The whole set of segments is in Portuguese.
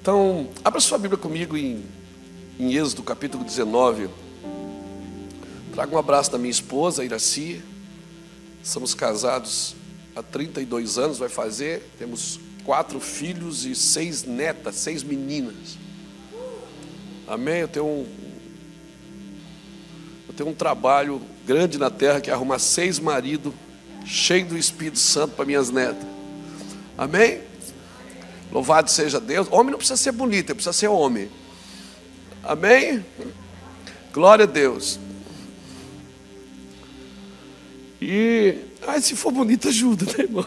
Então, abra sua Bíblia comigo em, em Êxodo capítulo 19. Trago um abraço da minha esposa, Iraci. Somos casados há 32 anos, vai fazer. Temos quatro filhos e seis netas, seis meninas. Amém? Eu tenho um, eu tenho um trabalho grande na terra que é arrumar seis maridos cheios do Espírito Santo para minhas netas. Amém? Louvado seja Deus. Homem não precisa ser bonito, precisa ser homem. Amém? Glória a Deus. E, ai, se for bonito, ajuda, né, irmão?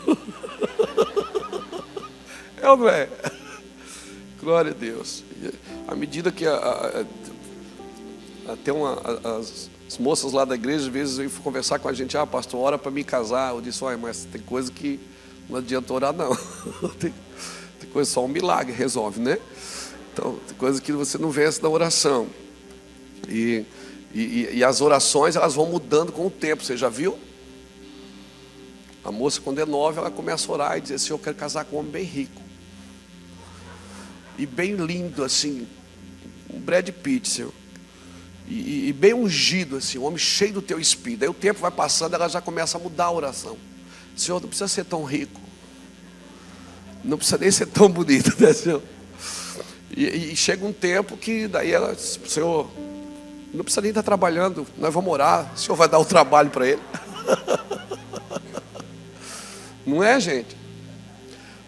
É ou não é? Glória a Deus. À medida que a, a, a, até uma, as, as, moças lá da igreja, às vezes, vêm conversar com a gente, ah, pastor, ora para me casar. Eu disse, olha, mas tem coisa que não adianta orar, não. tem coisa só um milagre resolve, né? Então, tem coisa que você não vence na oração. E, e, e, as orações, elas vão mudando com o tempo, você já viu? A moça, quando é nova, ela começa a orar e diz assim: Eu quero casar com um homem bem rico. E bem lindo, assim, um Brad Pitt, senhor. E, e, bem ungido, assim, um homem cheio do teu espírito. Aí o tempo vai passando, ela já começa a mudar a oração. Senhor, não precisa ser tão rico. Não precisa nem ser tão bonito, né, Senhor? E, e chega um tempo que daí ela, Senhor, não precisa nem estar trabalhando, nós vamos orar, o Senhor vai dar o trabalho para ele. Não é, gente?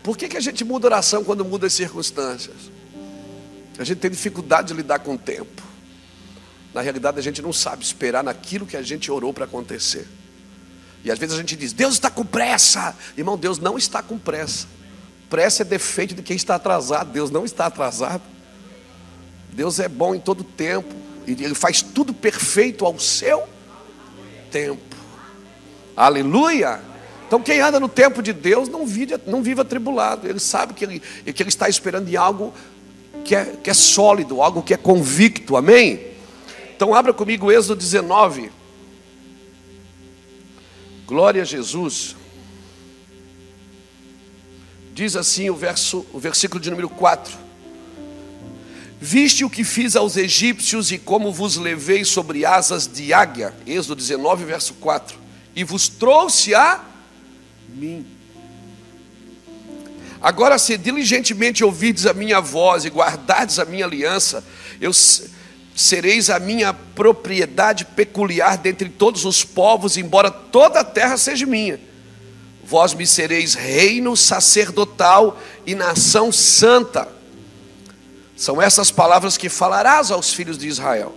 Por que, que a gente muda oração quando muda as circunstâncias? A gente tem dificuldade de lidar com o tempo. Na realidade, a gente não sabe esperar naquilo que a gente orou para acontecer. E às vezes a gente diz: Deus está com pressa. Irmão, Deus não está com pressa. Pressa é defeito de quem está atrasado. Deus não está atrasado. Deus é bom em todo tempo. E Ele faz tudo perfeito ao seu tempo. Aleluia! Então, quem anda no tempo de Deus não vive, não vive atribulado. Ele sabe que ele, que ele está esperando em algo que é, que é sólido, algo que é convicto. Amém? Então, abra comigo Êxodo 19. Glória a Jesus. Diz assim o, verso, o versículo de número 4: Viste o que fiz aos egípcios e como vos levei sobre asas de águia. Êxodo 19, verso 4. E vos trouxe a mim. Agora, se diligentemente ouvides a minha voz e guardardes a minha aliança, eu sereis a minha propriedade peculiar dentre todos os povos, embora toda a terra seja minha. Vós me sereis reino sacerdotal e nação santa. São essas palavras que falarás aos filhos de Israel.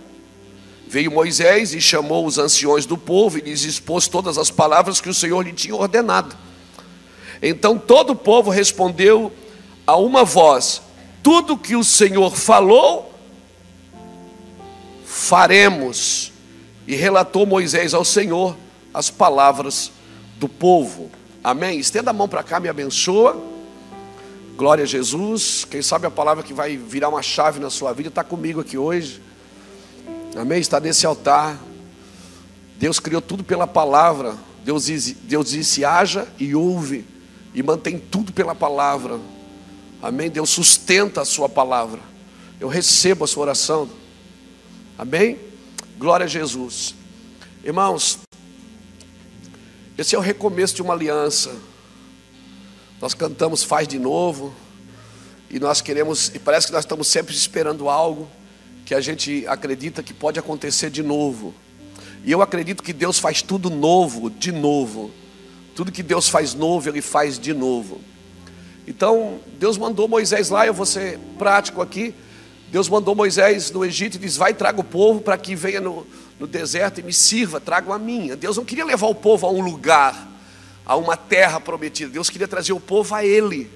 Veio Moisés e chamou os anciões do povo e lhes expôs todas as palavras que o Senhor lhe tinha ordenado. Então todo o povo respondeu a uma voz: Tudo que o Senhor falou, faremos. E relatou Moisés ao Senhor as palavras do povo. Amém? Estenda a mão para cá, me abençoa. Glória a Jesus. Quem sabe a palavra que vai virar uma chave na sua vida está comigo aqui hoje. Amém? Está nesse altar. Deus criou tudo pela palavra. Deus, Deus disse: haja e ouve. E mantém tudo pela palavra. Amém? Deus sustenta a sua palavra. Eu recebo a sua oração. Amém? Glória a Jesus. Irmãos, esse é o recomeço de uma aliança. Nós cantamos faz de novo. E nós queremos, e parece que nós estamos sempre esperando algo que a gente acredita que pode acontecer de novo. E eu acredito que Deus faz tudo novo, de novo. Tudo que Deus faz novo, Ele faz de novo. Então, Deus mandou Moisés lá, eu vou ser prático aqui. Deus mandou Moisés no Egito e diz: Vai, traga o povo para que venha no, no deserto e me sirva, traga a minha. Deus não queria levar o povo a um lugar, a uma terra prometida. Deus queria trazer o povo a Ele.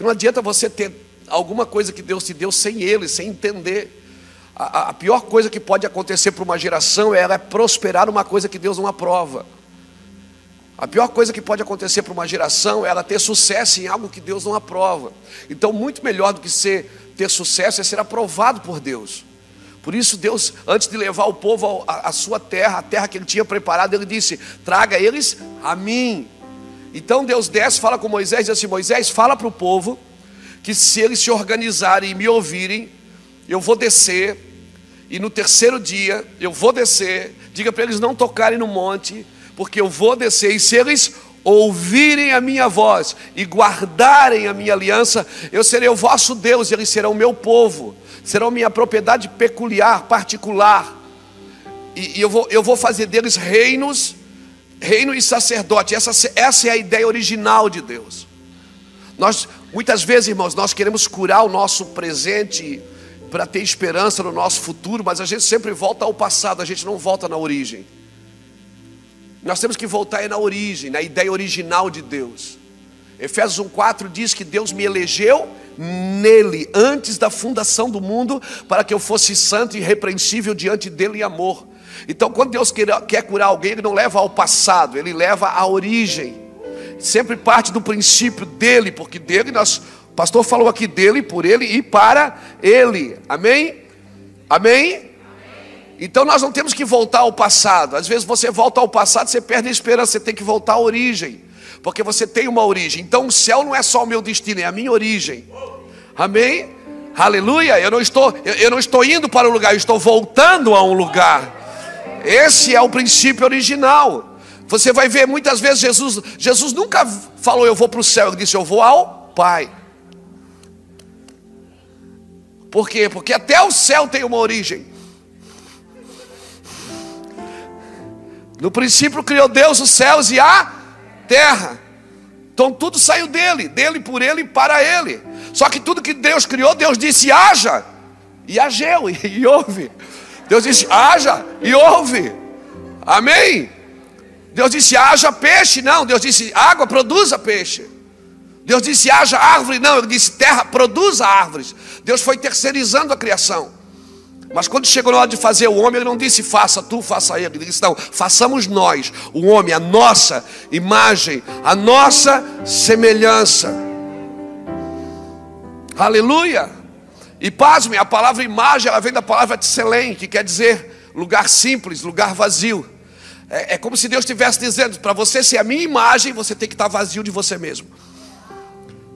Não adianta você ter alguma coisa que Deus te deu sem Ele, sem entender. A, a pior coisa que pode acontecer para uma geração é ela prosperar numa coisa que Deus não aprova. A pior coisa que pode acontecer para uma geração é ela ter sucesso em algo que Deus não aprova. Então, muito melhor do que ser ter sucesso é ser aprovado por Deus. Por isso, Deus, antes de levar o povo à sua terra, a terra que ele tinha preparado, ele disse: Traga eles a mim. Então Deus desce, fala com Moisés, diz assim: Moisés, fala para o povo que se eles se organizarem e me ouvirem, eu vou descer, e no terceiro dia eu vou descer. Diga para eles não tocarem no monte, porque eu vou descer, e se eles ouvirem a minha voz e guardarem a minha aliança, eu serei o vosso Deus, e eles serão o meu povo, serão minha propriedade peculiar, particular. E, e eu, vou, eu vou fazer deles reinos, reino e sacerdote. Essa, essa é a ideia original de Deus. Nós, muitas vezes, irmãos, nós queremos curar o nosso presente para ter esperança no nosso futuro, mas a gente sempre volta ao passado, a gente não volta na origem. Nós temos que voltar na origem, na ideia original de Deus. Efésios 1,4 diz que Deus me elegeu nele, antes da fundação do mundo, para que eu fosse santo e irrepreensível diante dele em amor. Então, quando Deus quer curar alguém, Ele não leva ao passado, Ele leva à origem. Sempre parte do princípio dele, porque dele nós, o pastor falou aqui dele, por ele e para ele. Amém? Amém? Então nós não temos que voltar ao passado. Às vezes você volta ao passado, você perde a esperança, você tem que voltar à origem. Porque você tem uma origem. Então o céu não é só o meu destino, é a minha origem. Amém? Aleluia. Eu não estou, eu, não estou indo para um lugar, eu estou voltando a um lugar. Esse é o princípio original. Você vai ver muitas vezes Jesus, Jesus nunca falou eu vou para o céu, ele disse eu vou ao Pai. Por quê? Porque até o céu tem uma origem. No princípio criou Deus os céus e a terra. Então tudo saiu dele, dele por ele e para ele. Só que tudo que Deus criou, Deus disse haja e ageu e, e houve. Deus disse haja e houve. Amém? Deus disse haja peixe, não. Deus disse água produza peixe. Deus disse haja árvore, não. Ele disse terra produza árvores. Deus foi terceirizando a criação. Mas quando chegou na hora de fazer o homem, ele não disse faça tu, faça ele. Ele disse não, façamos nós, o homem, a nossa imagem, a nossa semelhança. Aleluia. E pasmem, a palavra imagem, ela vem da palavra tselem, que quer dizer lugar simples, lugar vazio. É, é como se Deus estivesse dizendo: para você ser a minha imagem, você tem que estar vazio de você mesmo.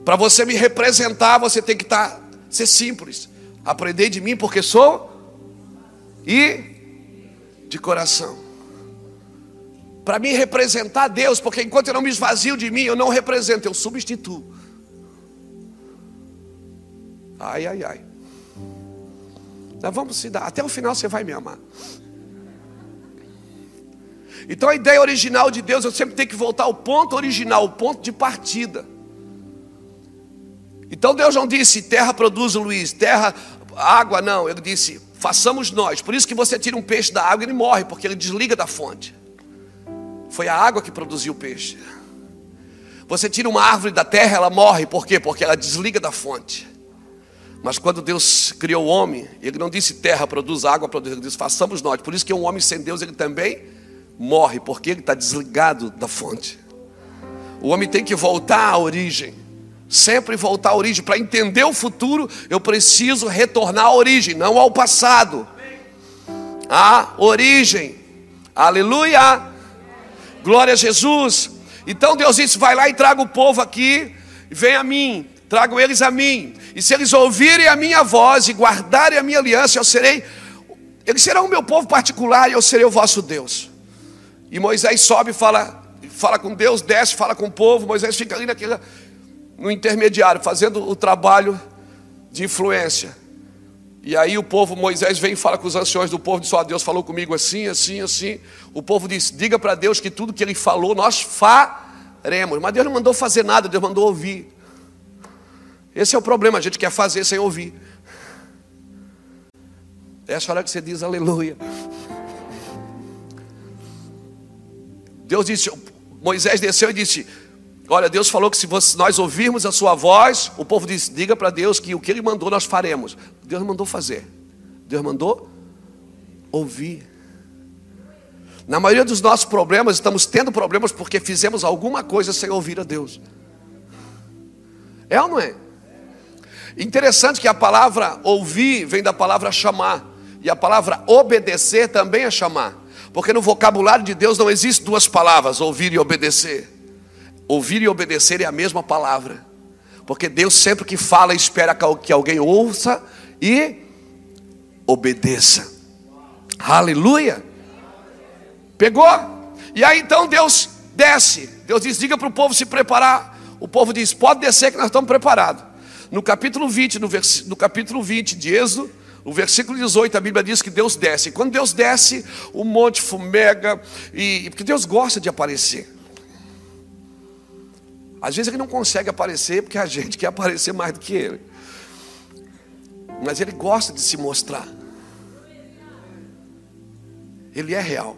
Para você me representar, você tem que estar, ser simples. Aprender de mim, porque sou e de coração. Para me representar Deus, porque enquanto eu não me esvazio de mim, eu não represento, eu substituo. Ai, ai, ai. Nós vamos se dar, até o final você vai me amar. Então a ideia original de Deus, eu sempre tenho que voltar ao ponto original, o ponto de partida. Então Deus não disse terra produz Luiz, terra, água, não. Ele disse façamos nós. Por isso que você tira um peixe da água e ele morre, porque ele desliga da fonte. Foi a água que produziu o peixe. Você tira uma árvore da terra, ela morre, por quê? Porque ela desliga da fonte. Mas quando Deus criou o homem, ele não disse terra produz água, produz, ele disse façamos nós. Por isso que um homem sem Deus, ele também morre, porque ele está desligado da fonte. O homem tem que voltar à origem sempre voltar à origem. Para entender o futuro, eu preciso retornar à origem, não ao passado. A origem. Aleluia. Glória a Jesus. Então Deus disse: vai lá e traga o povo aqui, vem a mim, tragam eles a mim. E se eles ouvirem a minha voz e guardarem a minha aliança, eu serei, eles serão o meu povo particular e eu serei o vosso Deus. E Moisés sobe e fala, fala com Deus, desce, fala com o povo. Moisés fica ali naquela, no intermediário, fazendo o trabalho de influência. E aí o povo, Moisés vem e fala com os anciões do povo, diz: Ó, oh, Deus falou comigo assim, assim, assim. O povo diz: Diga para Deus que tudo que ele falou nós faremos. Mas Deus não mandou fazer nada, Deus mandou ouvir. Esse é o problema, a gente quer fazer sem ouvir. Essa hora que você diz aleluia. Deus disse, Moisés desceu e disse: Olha, Deus falou que se nós ouvirmos a sua voz, o povo diz: diga para Deus que o que Ele mandou nós faremos. Deus mandou fazer. Deus mandou ouvir. Na maioria dos nossos problemas, estamos tendo problemas porque fizemos alguma coisa sem ouvir a Deus. É ou não é? Interessante que a palavra ouvir vem da palavra chamar, e a palavra obedecer também é chamar, porque no vocabulário de Deus não existe duas palavras, ouvir e obedecer. Ouvir e obedecer é a mesma palavra. Porque Deus sempre que fala espera que alguém ouça e obedeça. Aleluia. Pegou? E aí então Deus desce. Deus diz: diga para o povo se preparar. O povo diz: pode descer que nós estamos preparados. No capítulo 20, no, vers... no capítulo 20 de Êxodo, no versículo 18, a Bíblia diz que Deus desce. E quando Deus desce, o monte fumega, e porque Deus gosta de aparecer. Às vezes ele não consegue aparecer porque a gente quer aparecer mais do que ele. Mas ele gosta de se mostrar. Ele é real.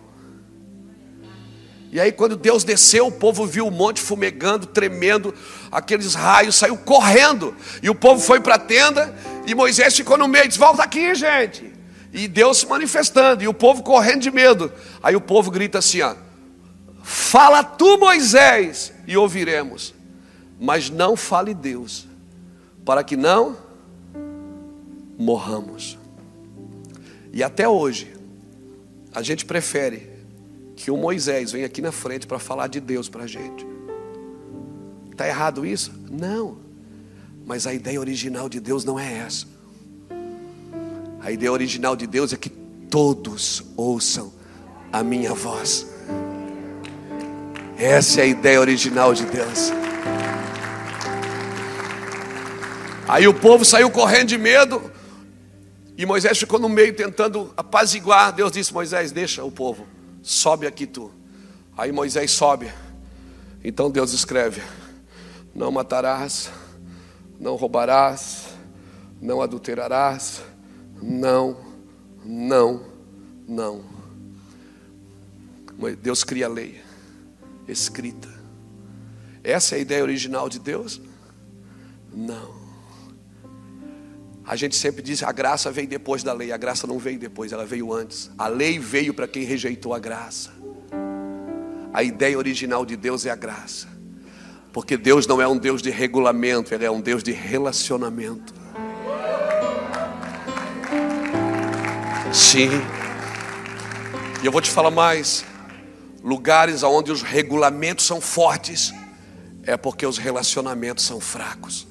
E aí, quando Deus desceu, o povo viu o monte fumegando, tremendo, aqueles raios, saiu correndo. E o povo foi para a tenda, e Moisés ficou no meio, disse: Volta aqui, gente. E Deus se manifestando, e o povo correndo de medo. Aí o povo grita assim: ó, Fala tu, Moisés, e ouviremos. Mas não fale Deus, para que não morramos. E até hoje, a gente prefere que o Moisés venha aqui na frente para falar de Deus para a gente. Está errado isso? Não. Mas a ideia original de Deus não é essa. A ideia original de Deus é que todos ouçam a minha voz. Essa é a ideia original de Deus. Aí o povo saiu correndo de medo. E Moisés ficou no meio tentando apaziguar. Deus disse: Moisés, deixa o povo sobe aqui tu. Aí Moisés sobe. Então Deus escreve: Não matarás, não roubarás, não adulterarás, não, não, não. Deus cria a lei escrita. Essa é a ideia original de Deus? Não. A gente sempre diz a graça vem depois da lei. A graça não veio depois, ela veio antes. A lei veio para quem rejeitou a graça. A ideia original de Deus é a graça. Porque Deus não é um Deus de regulamento, Ele é um Deus de relacionamento. Sim. E eu vou te falar mais. Lugares onde os regulamentos são fortes, é porque os relacionamentos são fracos.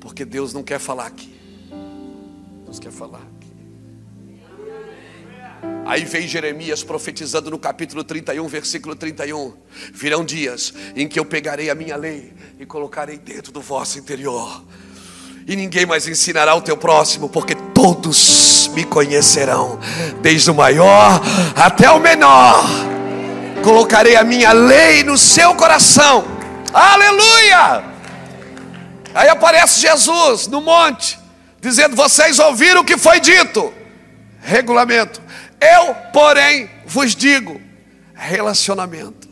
Porque Deus não quer falar aqui. Deus quer falar aqui. Aí vem Jeremias profetizando no capítulo 31, versículo 31. Virão dias em que eu pegarei a minha lei e colocarei dentro do vosso interior. E ninguém mais ensinará o teu próximo, porque todos me conhecerão, desde o maior até o menor. Colocarei a minha lei no seu coração. Aleluia! Aí aparece Jesus no monte, dizendo: Vocês ouviram o que foi dito? Regulamento. Eu, porém, vos digo: relacionamento.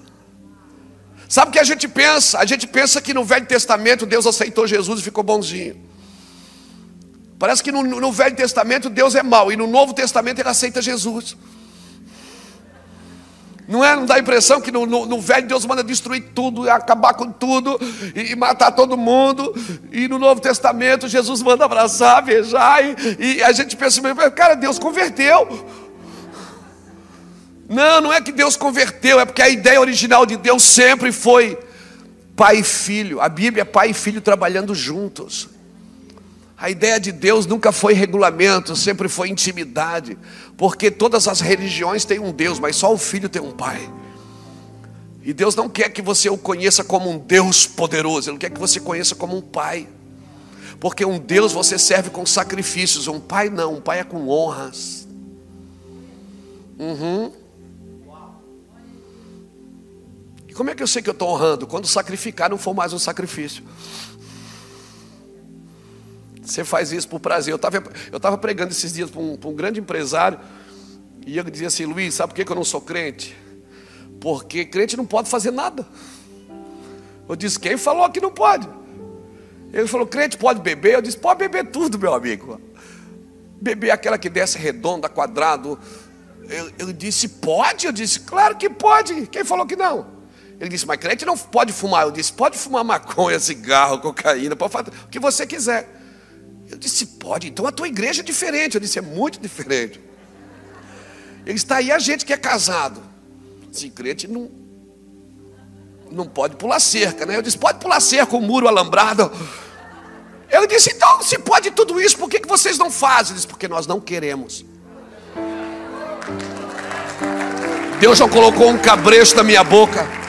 Sabe o que a gente pensa? A gente pensa que no Velho Testamento Deus aceitou Jesus e ficou bonzinho. Parece que no, no Velho Testamento Deus é mau e no Novo Testamento ele aceita Jesus. Não é? Não dá a impressão que no, no, no, velho Deus manda destruir tudo, acabar com tudo e, e, matar todo mundo. E no Novo Testamento Jesus manda abraçar, beijar. E, e a gente pensa, cara, Deus converteu. Não, não é que Deus converteu, é porque a ideia original de Deus sempre foi pai e filho. A Bíblia é pai e filho trabalhando juntos. A ideia de Deus nunca foi regulamento, sempre foi intimidade, porque todas as religiões têm um Deus, mas só o filho tem um pai. E Deus não quer que você o conheça como um Deus poderoso, Ele quer que você conheça como um pai. Porque um Deus você serve com sacrifícios, um pai não, um pai é com honras. Uhum. E como é que eu sei que eu estou honrando? Quando sacrificar não for mais um sacrifício. Você faz isso por prazer. Eu estava eu tava pregando esses dias para um, um, grande empresário. E eu dizia assim, Luiz, sabe por que eu não sou crente? Porque crente não pode fazer nada. Eu disse, quem falou que não pode? Ele falou, crente pode beber? Eu disse, pode beber tudo, meu amigo. Beber aquela que desce redonda, quadrado. Eu, eu disse, pode? Eu disse, claro que pode. Quem falou que não? Ele disse, mas crente não pode fumar. Eu disse, pode fumar maconha, cigarro, cocaína, pode fazer o que você quiser. Eu disse, pode, então a tua igreja é diferente. Eu disse, é muito diferente. Ele está aí a gente que é casado. Se crente não. não pode pular cerca, né? Eu disse, pode pular cerca, o muro alambrado. Eu disse, então, se pode tudo isso, por que, que vocês não fazem? Ele disse, porque nós não queremos. Deus não colocou um cabresto na minha boca.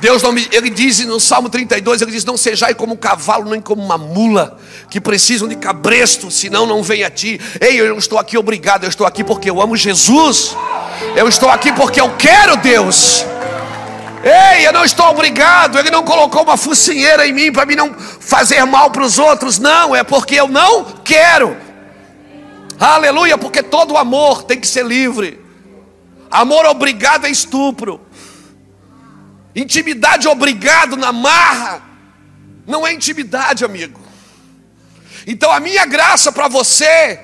Deus não me, ele diz no Salmo 32, ele diz: Não sejai como um cavalo, nem como uma mula, que precisam de cabresto, senão não vem a ti. Ei, eu não estou aqui obrigado, eu estou aqui porque eu amo Jesus. Eu estou aqui porque eu quero Deus. Ei, eu não estou obrigado. Ele não colocou uma focinheira em mim para mim não fazer mal para os outros. Não, é porque eu não quero. Aleluia, porque todo amor tem que ser livre. Amor obrigado é estupro. Intimidade obrigado na marra não é intimidade, amigo. Então a minha graça para você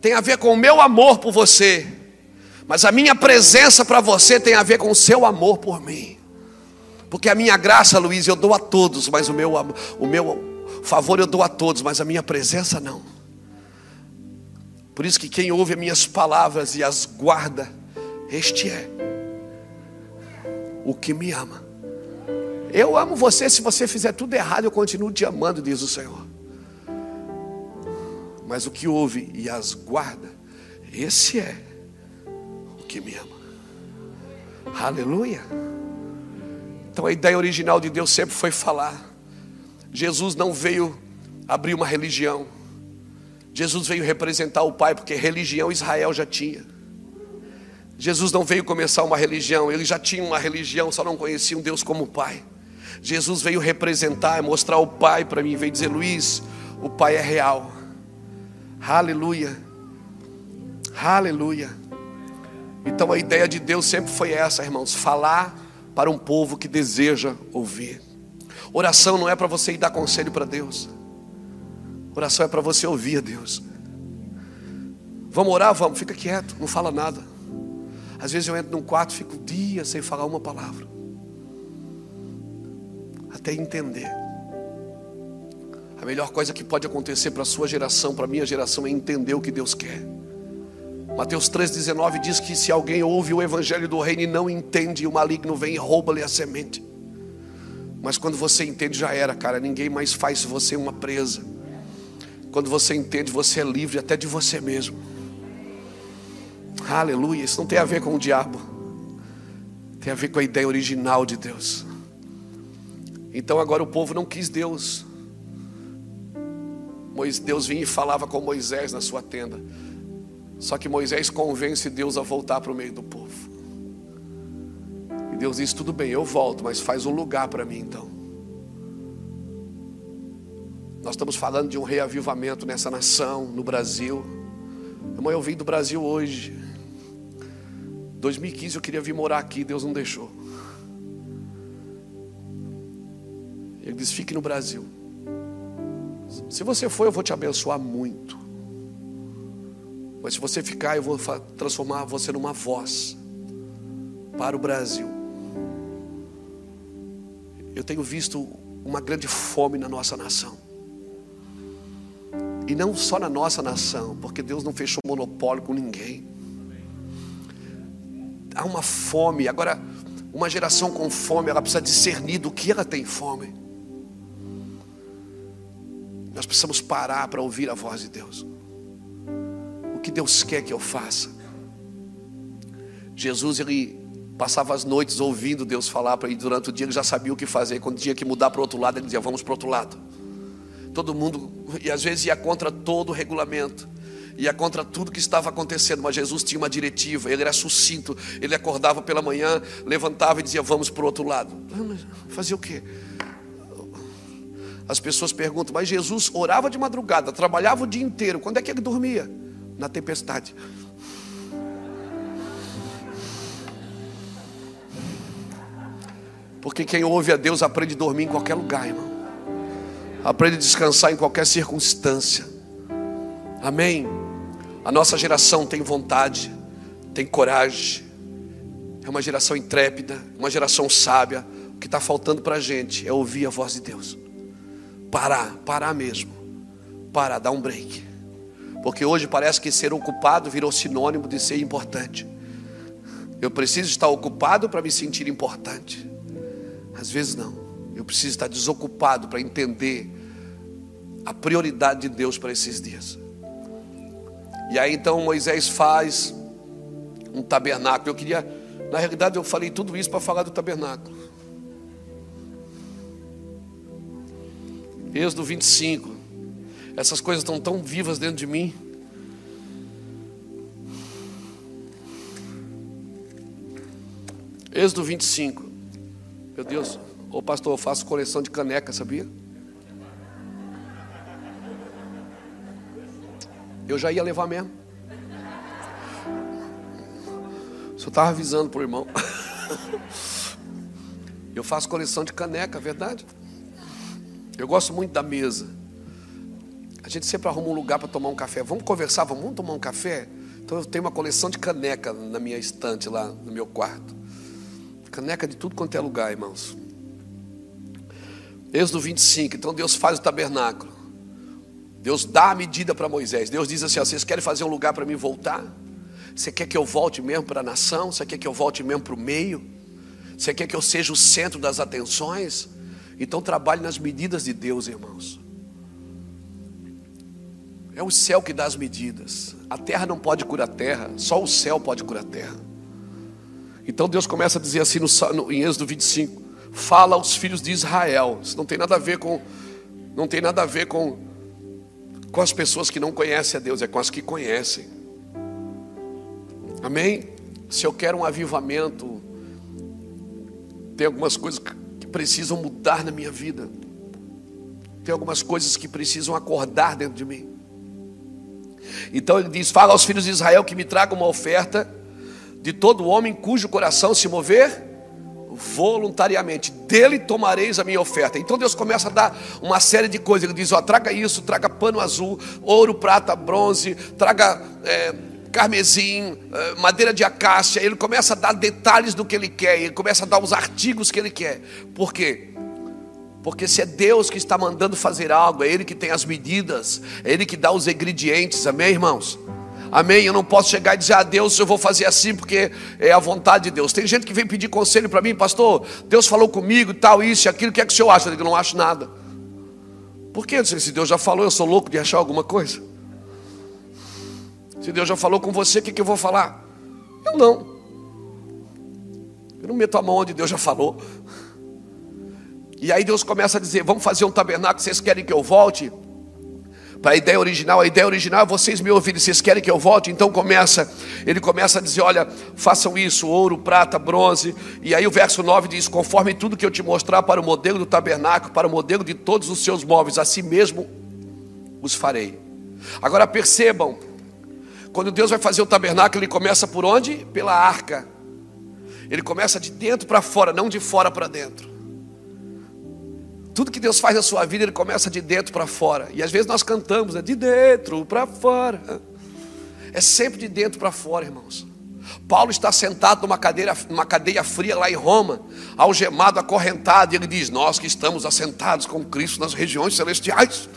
tem a ver com o meu amor por você, mas a minha presença para você tem a ver com o seu amor por mim. Porque a minha graça, Luiz, eu dou a todos, mas o meu, o meu favor eu dou a todos, mas a minha presença não. Por isso que quem ouve as minhas palavras e as guarda, este é o que me ama. Eu amo você, se você fizer tudo errado, eu continuo te amando, diz o Senhor. Mas o que ouve e as guarda, esse é o que me ama. Aleluia. Então a ideia original de Deus sempre foi falar. Jesus não veio abrir uma religião. Jesus veio representar o Pai, porque religião Israel já tinha. Jesus não veio começar uma religião, ele já tinha uma religião, só não conhecia um Deus como Pai. Jesus veio representar, mostrar o Pai para mim, veio dizer: Luiz, o Pai é real. Aleluia. Aleluia. Então a ideia de Deus sempre foi essa, irmãos: falar para um povo que deseja ouvir. Oração não é para você ir dar conselho para Deus. Oração é para você ouvir a Deus. Vamos orar? Vamos, fica quieto, não fala nada. Às vezes eu entro num quarto, fico dias sem falar uma palavra. Até entender. A melhor coisa que pode acontecer para a sua geração, para a minha geração, é entender o que Deus quer. Mateus 3,19 diz que se alguém ouve o evangelho do reino e não entende, o maligno vem e rouba-lhe a semente. Mas quando você entende, já era, cara. Ninguém mais faz você uma presa. Quando você entende, você é livre até de você mesmo. Aleluia. Isso não tem a ver com o diabo. Tem a ver com a ideia original de Deus. Então agora o povo não quis Deus. Deus vinha e falava com Moisés na sua tenda. Só que Moisés convence Deus a voltar para o meio do povo. E Deus diz: tudo bem, eu volto, mas faz um lugar para mim então. Nós estamos falando de um reavivamento nessa nação, no Brasil. Irmão, eu vim do Brasil hoje. 2015 eu queria vir morar aqui, Deus não deixou. Ele disse: fique no Brasil. Se você for, eu vou te abençoar muito. Mas se você ficar, eu vou transformar você numa voz para o Brasil. Eu tenho visto uma grande fome na nossa nação. E não só na nossa nação, porque Deus não fechou monopólio com ninguém há uma fome. Agora, uma geração com fome, ela precisa discernir do que ela tem fome. Nós precisamos parar para ouvir a voz de Deus. O que Deus quer que eu faça? Jesus, ele passava as noites ouvindo Deus falar para ele durante o dia, ele já sabia o que fazer. Quando tinha que mudar para o outro lado, ele dizia: Vamos para o outro lado. Todo mundo, e às vezes ia contra todo o regulamento ia contra tudo que estava acontecendo, mas Jesus tinha uma diretiva, ele era sucinto, ele acordava pela manhã, levantava e dizia: Vamos para o outro lado. Fazia o quê? As pessoas perguntam, mas Jesus orava de madrugada, trabalhava o dia inteiro, quando é que ele dormia? Na tempestade. Porque quem ouve a Deus aprende a dormir em qualquer lugar, irmão. Aprende a descansar em qualquer circunstância. Amém. A nossa geração tem vontade, tem coragem, é uma geração intrépida, uma geração sábia. O que está faltando para a gente é ouvir a voz de Deus. Parar, parar mesmo. Parar, dar um break. Porque hoje parece que ser ocupado virou sinônimo de ser importante. Eu preciso estar ocupado para me sentir importante. Às vezes não. Eu preciso estar desocupado para entender a prioridade de Deus para esses dias. E aí então Moisés faz um tabernáculo. Eu queria, na realidade, eu falei tudo isso para falar do tabernáculo. Êxodo 25. Essas coisas estão tão vivas dentro de mim. Êxodo 25. Meu Deus, ô pastor, eu faço coleção de caneca, sabia? Eu já ia levar mesmo. Só estava avisando para o irmão. Eu faço coleção de caneca, verdade? Eu gosto muito da mesa. A gente sempre arruma um lugar para tomar um café. Vamos conversar, vamos tomar um café? Então eu tenho uma coleção de caneca na minha estante lá no meu quarto. Caneca de tudo quanto é lugar, irmãos. Êxodo 25. Então Deus faz o tabernáculo. Deus dá a medida para Moisés. Deus diz assim: vocês querem fazer um lugar para mim voltar? Você quer que eu volte mesmo para a nação? Você quer que eu volte mesmo para o meio? Você quer que eu seja o centro das atenções? Então trabalhe nas medidas de Deus, irmãos. É o céu que dá as medidas. A terra não pode curar a terra, só o céu pode curar a terra. Então Deus começa a dizer assim no, no, em Êxodo 25: Fala aos filhos de Israel. Isso não tem nada a ver com, não tem nada a ver com, com as pessoas que não conhecem a Deus, é com as que conhecem. Amém? Se eu quero um avivamento, tem algumas coisas que precisam mudar na minha vida. Tem algumas coisas que precisam acordar dentro de mim. Então ele diz: Fala aos filhos de Israel que me tragam uma oferta de todo homem cujo coração se mover voluntariamente. Dele tomareis a minha oferta. Então Deus começa a dar uma série de coisas. Ele diz: Ó, traga isso, traga pano azul, ouro, prata, bronze, traga. É, carmesim, eh, madeira de acácia, ele começa a dar detalhes do que ele quer, ele começa a dar os artigos que ele quer. Por quê? Porque se é Deus que está mandando fazer algo, é Ele que tem as medidas, é Ele que dá os ingredientes, amém, irmãos? Amém? Eu não posso chegar e dizer a ah, Deus, eu vou fazer assim porque é a vontade de Deus. Tem gente que vem pedir conselho para mim, pastor, Deus falou comigo, tal, isso e aquilo, o que é que o senhor acha? Eu digo, não acho nada. Por quê? Se Deus já falou, eu sou louco de achar alguma coisa. Se Deus já falou com você, o que, que eu vou falar? Eu não. Eu não meto a mão onde Deus já falou. E aí Deus começa a dizer: Vamos fazer um tabernáculo, vocês querem que eu volte? Para a ideia original, a ideia original é vocês me ouvirem, vocês querem que eu volte? Então começa, ele começa a dizer: Olha, façam isso, ouro, prata, bronze. E aí o verso 9 diz: Conforme tudo que eu te mostrar para o modelo do tabernáculo, para o modelo de todos os seus móveis, assim mesmo os farei. Agora percebam, quando Deus vai fazer o tabernáculo, ele começa por onde? Pela arca. Ele começa de dentro para fora, não de fora para dentro. Tudo que Deus faz na sua vida, Ele começa de dentro para fora. E às vezes nós cantamos, né? de dentro para fora. É sempre de dentro para fora, irmãos. Paulo está sentado numa, cadeira, numa cadeia fria lá em Roma, algemado, acorrentado, e ele diz: Nós que estamos assentados com Cristo nas regiões celestiais.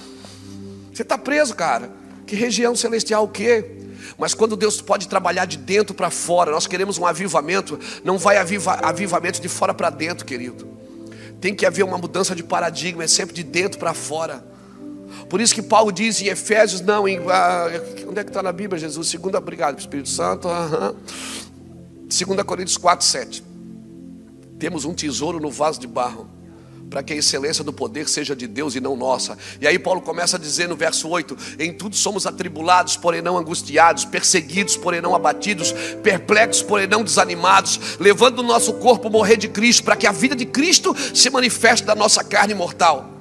Você está preso, cara. Que região celestial o quê? Mas quando Deus pode trabalhar de dentro para fora, nós queremos um avivamento, não vai aviva, avivamento de fora para dentro, querido. Tem que haver uma mudança de paradigma, é sempre de dentro para fora. Por isso que Paulo diz em Efésios, não, em, ah, onde é que está na Bíblia, Jesus? Segunda, obrigado, Espírito Santo. Uhum. 2 Coríntios 4, 7. Temos um tesouro no vaso de barro para que a excelência do poder seja de Deus e não nossa. E aí Paulo começa a dizer no verso 8: Em tudo somos atribulados, porém não angustiados, perseguidos, porém não abatidos, perplexos, porém não desanimados, levando o nosso corpo morrer de Cristo, para que a vida de Cristo se manifeste da nossa carne mortal.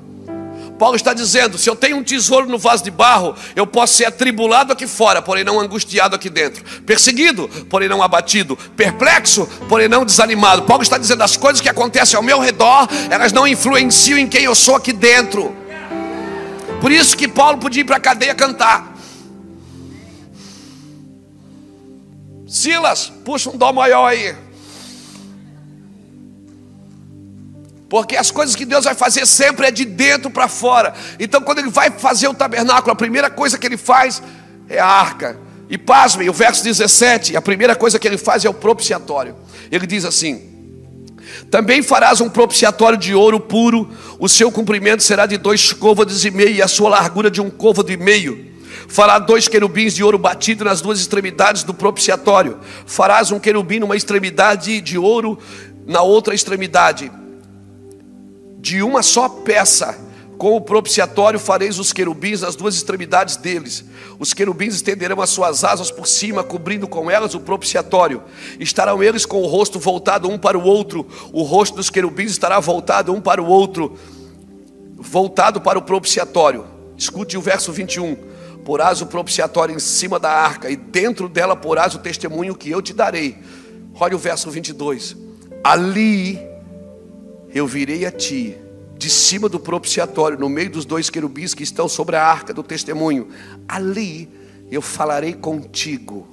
Paulo está dizendo: se eu tenho um tesouro no vaso de barro, eu posso ser atribulado aqui fora, porém não angustiado aqui dentro, perseguido, porém não abatido, perplexo, porém não desanimado. Paulo está dizendo: as coisas que acontecem ao meu redor, elas não influenciam em quem eu sou aqui dentro. Por isso que Paulo podia ir para a cadeia cantar. Silas, puxa um dó maior aí. Porque as coisas que Deus vai fazer sempre é de dentro para fora. Então, quando Ele vai fazer o tabernáculo, a primeira coisa que Ele faz é a arca. E pasmem, o verso 17, a primeira coisa que Ele faz é o propiciatório. Ele diz assim: Também farás um propiciatório de ouro puro, o seu comprimento será de dois côvados e meio, e a sua largura de um côvado e meio. Fará dois querubins de ouro batido nas duas extremidades do propiciatório. Farás um querubim numa extremidade de ouro, na outra extremidade, de uma só peça com o propiciatório fareis os querubins nas duas extremidades deles. Os querubins estenderão as suas asas por cima, cobrindo com elas o propiciatório. Estarão eles com o rosto voltado um para o outro. O rosto dos querubins estará voltado um para o outro, voltado para o propiciatório. Escute o verso 21. Porás o propiciatório em cima da arca, e dentro dela porás o testemunho que eu te darei. Olha o verso 22. Ali eu virei a ti de cima do propiciatório, no meio dos dois querubins que estão sobre a arca do testemunho. Ali eu falarei contigo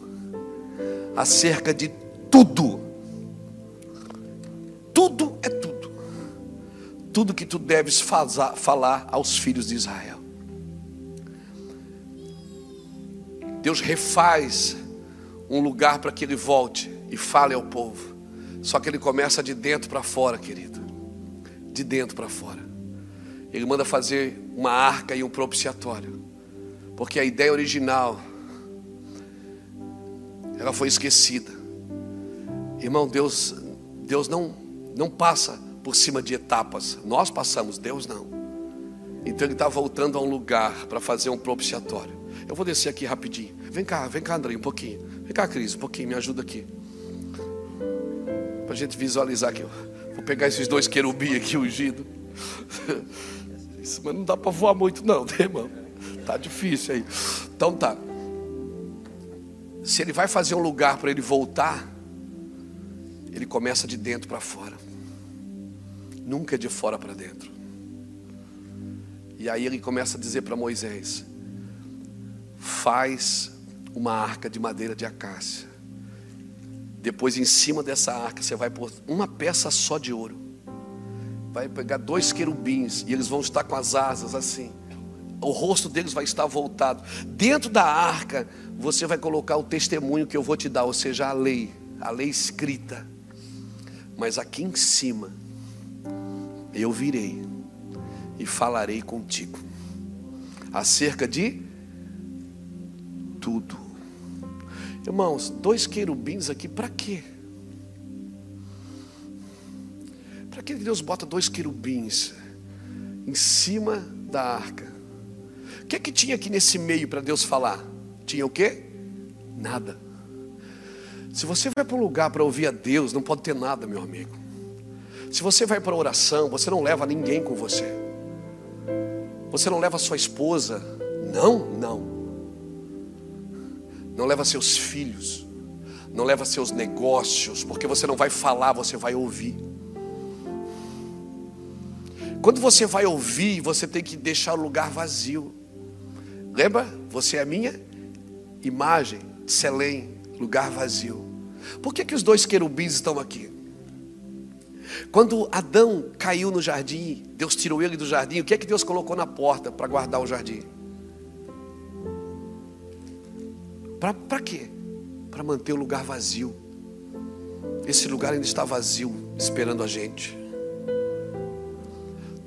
acerca de tudo. Tudo é tudo. Tudo que tu deves falar aos filhos de Israel. Deus refaz um lugar para que ele volte e fale ao povo. Só que ele começa de dentro para fora, querido de dentro para fora. Ele manda fazer uma arca e um propiciatório. Porque a ideia original ela foi esquecida. Irmão, Deus Deus não não passa por cima de etapas. Nós passamos, Deus não. Então ele está voltando a um lugar para fazer um propiciatório. Eu vou descer aqui rapidinho. Vem cá, vem cá, André, um pouquinho. Vem cá, Cris, um pouquinho, me ajuda aqui. Para a gente visualizar aqui. Pegar esses dois querubins aqui ungidos. Isso, mas não dá para voar muito, não, né, irmão? Tá difícil aí. Então tá. Se ele vai fazer um lugar para ele voltar, ele começa de dentro para fora. Nunca é de fora para dentro. E aí ele começa a dizer para Moisés: faz uma arca de madeira de acácia depois, em cima dessa arca, você vai pôr uma peça só de ouro. Vai pegar dois querubins e eles vão estar com as asas assim. O rosto deles vai estar voltado. Dentro da arca, você vai colocar o testemunho que eu vou te dar, ou seja, a lei, a lei escrita. Mas aqui em cima, eu virei e falarei contigo acerca de tudo Irmãos, dois querubins aqui, para quê? Para que Deus bota dois querubins em cima da arca? O que é que tinha aqui nesse meio para Deus falar? Tinha o quê? Nada. Se você vai para um lugar para ouvir a Deus, não pode ter nada, meu amigo. Se você vai para oração, você não leva ninguém com você. Você não leva sua esposa. Não, não não leva seus filhos, não leva seus negócios, porque você não vai falar, você vai ouvir. Quando você vai ouvir, você tem que deixar o lugar vazio. Lembra? Você é a minha imagem, Selém, lugar vazio. Por que, que os dois querubins estão aqui? Quando Adão caiu no jardim, Deus tirou ele do jardim, o que é que Deus colocou na porta para guardar o jardim? Para quê? Para manter o lugar vazio. Esse lugar ainda está vazio, esperando a gente.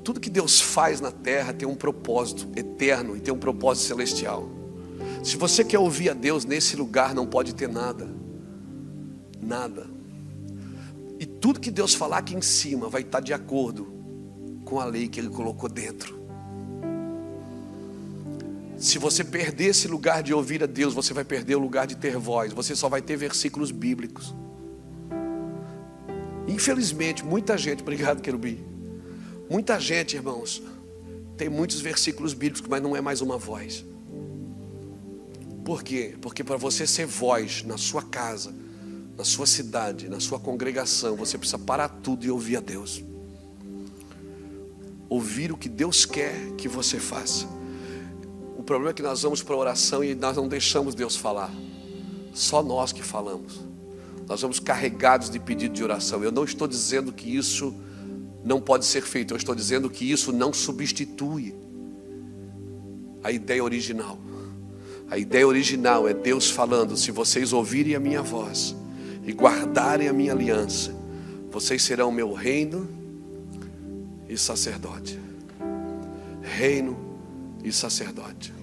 Tudo que Deus faz na terra tem um propósito eterno e tem um propósito celestial. Se você quer ouvir a Deus nesse lugar, não pode ter nada. Nada. E tudo que Deus falar aqui em cima vai estar de acordo com a lei que Ele colocou dentro. Se você perder esse lugar de ouvir a Deus, você vai perder o lugar de ter voz. Você só vai ter versículos bíblicos. Infelizmente, muita gente, obrigado, querubim. Muita gente, irmãos, tem muitos versículos bíblicos, mas não é mais uma voz. Por quê? Porque para você ser voz na sua casa, na sua cidade, na sua congregação, você precisa parar tudo e ouvir a Deus. Ouvir o que Deus quer que você faça. O problema é que nós vamos para a oração e nós não deixamos Deus falar. Só nós que falamos. Nós vamos carregados de pedido de oração. Eu não estou dizendo que isso não pode ser feito, eu estou dizendo que isso não substitui a ideia original. A ideia original é Deus falando: se vocês ouvirem a minha voz e guardarem a minha aliança, Vocês serão meu reino e sacerdote. Reino e sacerdote.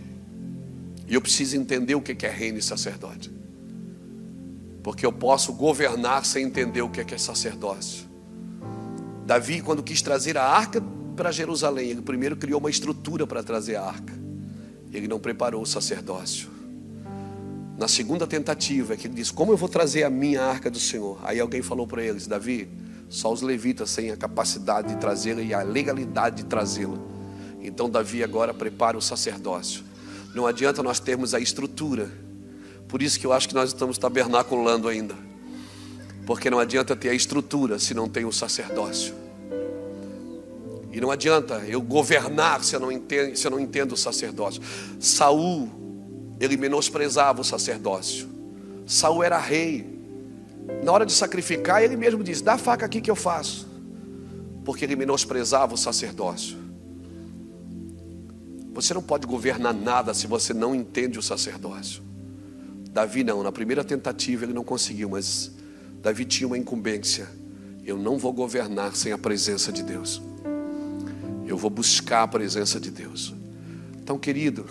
E eu preciso entender o que é reino e sacerdote. Porque eu posso governar sem entender o que é sacerdócio. Davi, quando quis trazer a arca para Jerusalém, ele primeiro criou uma estrutura para trazer a arca. Ele não preparou o sacerdócio. Na segunda tentativa, é que ele disse: Como eu vou trazer a minha arca do Senhor? Aí alguém falou para eles: Davi, só os levitas têm a capacidade de trazê-la e a legalidade de trazê-la. Então, Davi agora prepara o sacerdócio. Não adianta nós termos a estrutura. Por isso que eu acho que nós estamos tabernaculando ainda. Porque não adianta ter a estrutura se não tem o sacerdócio. E não adianta eu governar se eu não entendo, se eu não entendo o sacerdócio. Saul, ele menosprezava o sacerdócio. Saul era rei. Na hora de sacrificar, ele mesmo disse: "Dá a faca aqui que eu faço". Porque ele menosprezava o sacerdócio. Você não pode governar nada se você não entende o sacerdócio. Davi não, na primeira tentativa ele não conseguiu, mas Davi tinha uma incumbência. Eu não vou governar sem a presença de Deus. Eu vou buscar a presença de Deus. Então, querido,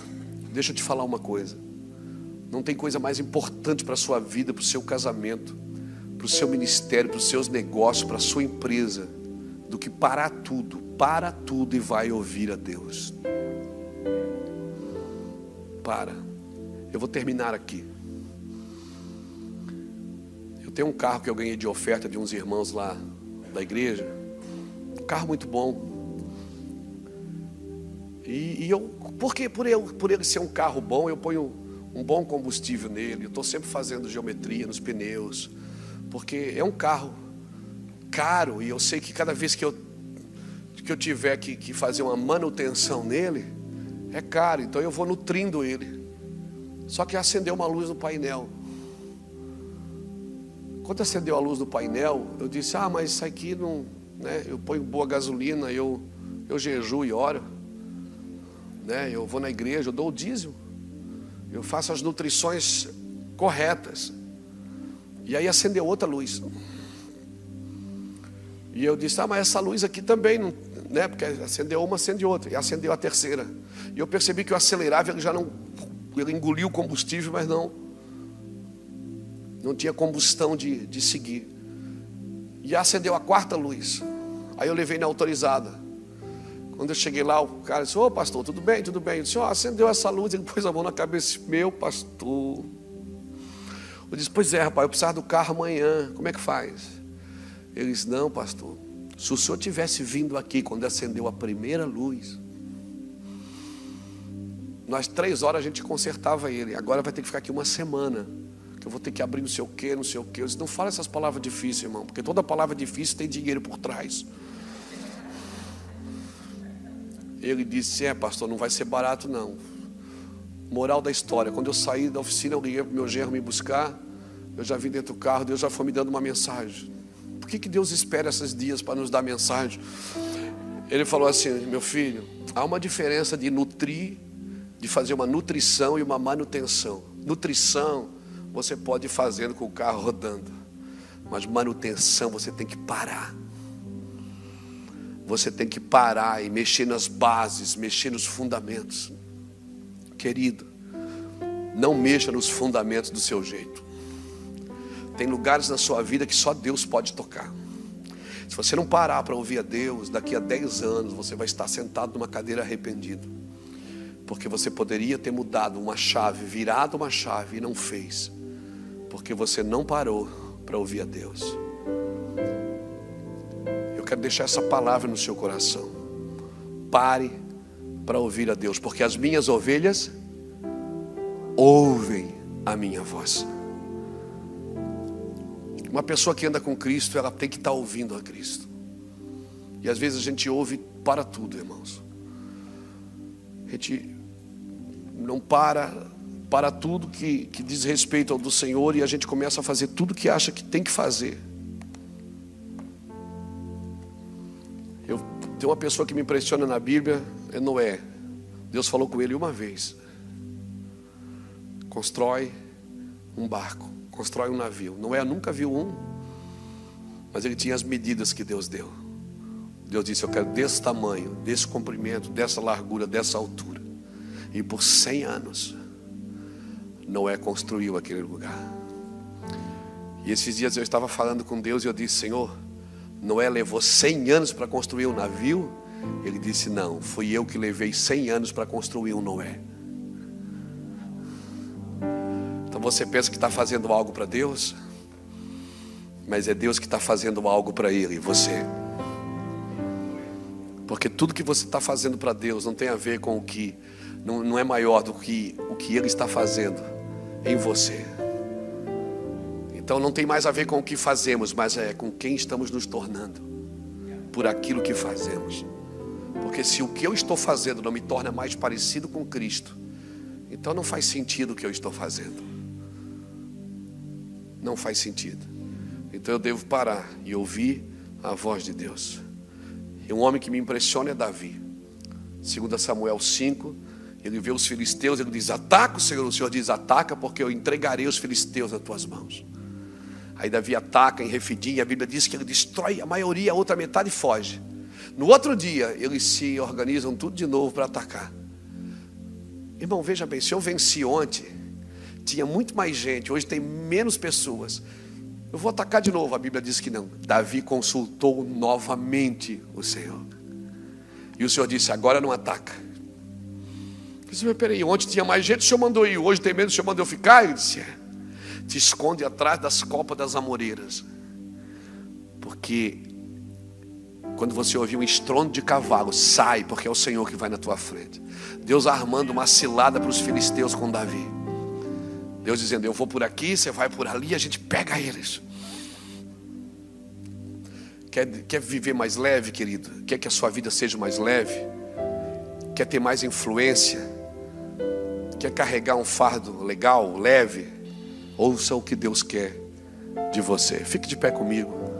deixa eu te falar uma coisa. Não tem coisa mais importante para a sua vida, para o seu casamento, para o seu ministério, para os seus negócios, para a sua empresa, do que parar tudo. Para tudo e vai ouvir a Deus. Para. Eu vou terminar aqui. Tem um carro que eu ganhei de oferta de uns irmãos lá da igreja. Um carro muito bom. E, e eu, por ele, por ele ser um carro bom, eu ponho um bom combustível nele. Eu estou sempre fazendo geometria nos pneus. Porque é um carro caro e eu sei que cada vez que eu, que eu tiver que, que fazer uma manutenção nele, é caro. Então eu vou nutrindo ele. Só que acendeu uma luz no painel. Quando acendeu a luz do painel, eu disse: Ah, mas isso aqui não. Né, eu ponho boa gasolina, eu, eu jejuo e oro. Né, eu vou na igreja, eu dou o dízimo. Eu faço as nutrições corretas. E aí acendeu outra luz. E eu disse: Ah, mas essa luz aqui também, não, né? Porque acendeu uma, acende outra. E acendeu a terceira. E eu percebi que o acelerável ele já não. Ele engoliu o combustível, mas não não tinha combustão de, de seguir. E acendeu a quarta luz. Aí eu levei na autorizada. Quando eu cheguei lá, o cara disse: Ô oh, pastor, tudo bem? Tudo bem? Eu disse: oh, acendeu essa luz. Ele pôs a mão na cabeça. Meu pastor. Eu disse: Pois é, rapaz, eu precisava do carro amanhã. Como é que faz? Ele disse: Não, pastor. Se o senhor tivesse vindo aqui quando acendeu a primeira luz, nós três horas a gente consertava ele. Agora vai ter que ficar aqui uma semana eu vou ter que abrir não sei o que, não sei o que. Eu disse, não fala essas palavras difíceis, irmão, porque toda palavra difícil tem dinheiro por trás. Ele disse, é pastor, não vai ser barato não. Moral da história, quando eu saí da oficina, eu liguei para o meu genro me buscar, eu já vim dentro do carro, Deus já foi me dando uma mensagem. Por que, que Deus espera esses dias para nos dar mensagem? Ele falou assim, meu filho, há uma diferença de nutrir, de fazer uma nutrição e uma manutenção. Nutrição você pode ir fazendo com o carro rodando, mas manutenção você tem que parar. Você tem que parar e mexer nas bases, mexer nos fundamentos. Querido, não mexa nos fundamentos do seu jeito. Tem lugares na sua vida que só Deus pode tocar. Se você não parar para ouvir a Deus, daqui a 10 anos você vai estar sentado numa cadeira arrependido. Porque você poderia ter mudado uma chave, virado uma chave e não fez porque você não parou para ouvir a Deus. Eu quero deixar essa palavra no seu coração. Pare para ouvir a Deus, porque as minhas ovelhas ouvem a minha voz. Uma pessoa que anda com Cristo, ela tem que estar ouvindo a Cristo. E às vezes a gente ouve para tudo, irmãos. A gente não para para tudo que, que diz respeito ao do Senhor e a gente começa a fazer tudo que acha que tem que fazer. Eu tenho uma pessoa que me impressiona na Bíblia, é Noé. Deus falou com ele uma vez. Constrói um barco, constrói um navio. Noé nunca viu um. Mas ele tinha as medidas que Deus deu. Deus disse: Eu quero desse tamanho, desse comprimento, dessa largura, dessa altura. E por cem anos, Noé construiu aquele lugar. E esses dias eu estava falando com Deus e eu disse: Senhor, Noé levou cem anos para construir um navio. Ele disse: Não, fui eu que levei cem anos para construir um Noé. Você pensa que está fazendo algo para Deus, mas é Deus que está fazendo algo para Ele e você. Porque tudo que você está fazendo para Deus não tem a ver com o que, não, não é maior do que o que Ele está fazendo em você. Então não tem mais a ver com o que fazemos, mas é com quem estamos nos tornando, por aquilo que fazemos. Porque se o que eu estou fazendo não me torna mais parecido com Cristo, então não faz sentido o que eu estou fazendo. Não faz sentido. Então eu devo parar e ouvir a voz de Deus. E um homem que me impressiona é Davi. Segundo Samuel 5, ele vê os filisteus, ele diz: "Ataca, o Senhor". O Senhor diz: "Ataca, porque eu entregarei os filisteus nas tuas mãos". Aí Davi ataca em Refidim, e a Bíblia diz que ele destrói a maioria, a outra metade foge. No outro dia, eles se organizam tudo de novo para atacar. Irmão, veja bem, se eu venci ontem, tinha muito mais gente, hoje tem menos pessoas. Eu vou atacar de novo, a Bíblia diz que não. Davi consultou novamente o Senhor. E o Senhor disse: agora não ataca. Eu disse, mas peraí, ontem tinha mais gente, o Senhor mandou ir, hoje tem menos, o Senhor mandou ficar? Ele disse: é te esconde atrás das copas das amoreiras. Porque quando você ouvir um estrondo de cavalo, sai, porque é o Senhor que vai na tua frente. Deus armando uma cilada para os filisteus com Davi. Deus dizendo: Eu vou por aqui, você vai por ali, a gente pega eles. Quer, quer viver mais leve, querido? Quer que a sua vida seja mais leve? Quer ter mais influência? Quer carregar um fardo legal, leve? Ouça o que Deus quer de você. Fique de pé comigo.